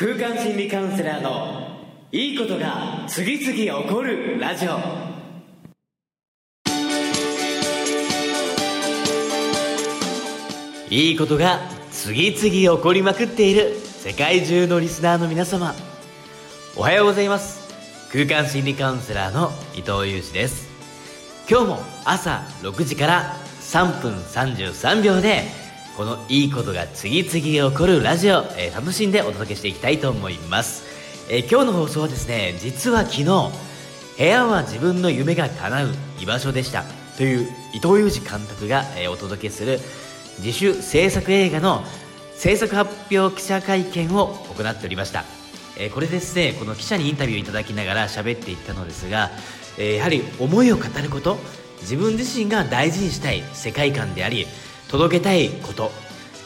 空間心理カウンセラーのいいことが次々起こるラジオ。いいことが次々起こりまくっている世界中のリスナーの皆様。おはようございます。空間心理カウンセラーの伊藤裕二です。今日も朝6時から3分33秒でこのいいことが次々起こるラジオ、えー、楽しんでお届けしていきたいと思います、えー、今日の放送はですね実は昨日部屋は自分の夢が叶う居場所でした。という伊藤裕二監督が、えー、お届けする自主制作映画の制作発表記者会見を行っておりました、えこれですねこの記者にインタビューいただきながら喋っていったのですが、えやはり思いを語ること自分自身が大事にしたい世界観であり届けたいこと。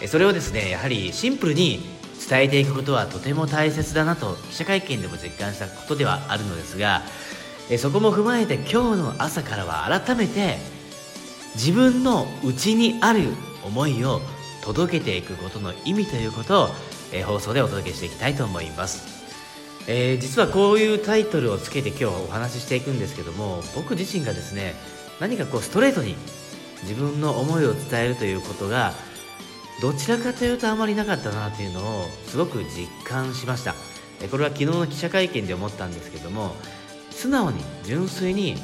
それをですねやはりシンプルに伝えていくことはとても大切だなと記者会見でも実感したことではあるのですがそこも踏まえて今日の朝からは改めて自分の内にある思いを届けていくことの意味ということを、え、放送でお届けしていきたいと思います、えー、実はこういうタイトルをつけて今日お話ししていくんですけども僕自身がですね何かこうストレートに自分の思いを伝えるということがどちらかというとあまりなかったなというのをすごく実感しました。これは昨日の記者会見で思ったんですけども素直に純粋に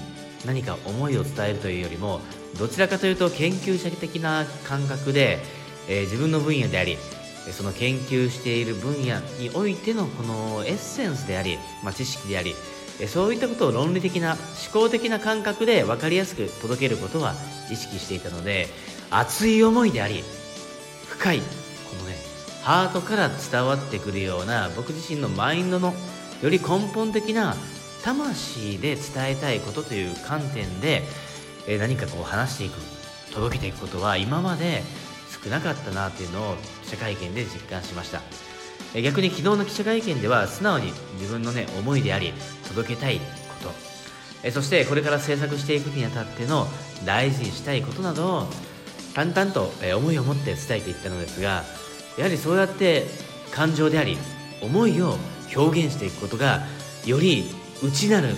何か思いを伝えるというよりもどちらかというと研究者的な感覚で、えー、自分の分野でありその研究している分野においてのこのエッセンスであり、まあ、知識でありそういったことを論理的な思考的な感覚で分かりやすく届けることは意識していたので熱い思いであり深いこのねハートから伝わってくるような僕自身のマインドのより根本的な魂で伝えたいことという観点で、何かこう話していく届けていくことは今まで少なかったなっていうのを記者会見で実感しました。逆に昨日の記者会見では素直に自分のね思いであり届けたいこと。そしてこれから制作していくにあたっての大事にしたいことなどを淡々と思いを持って伝えていったのですがやはりそうやって感情であり思いを表現していくことがより内なる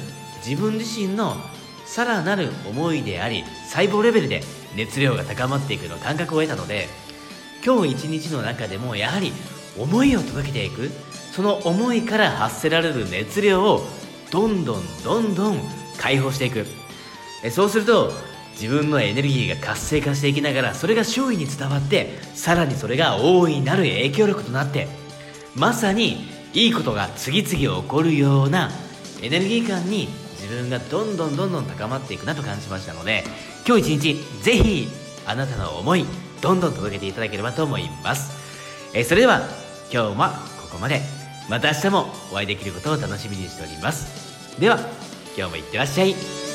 自分自身のさらなる思いであり細胞レベルで熱量が高まっていくの感覚を得たので今日一日の中でもやはり思いを届けていく。その思いから発せられる熱量をどんどんどんどん解放していく。そうすると自分のエネルギーが活性化していきながらそれが周囲に伝わってさらにそれが大いなる影響力となってまさにいいことが次々起こるようなエネルギー感に自分がどんどんどんどん高まっていくなと感じましたので今日一日ぜひあなたの思いどんどん届けていただければと思います。えそれでは今日もここまで。また明日もお会いできることを楽しみにしております。では今日もいってらっしゃい。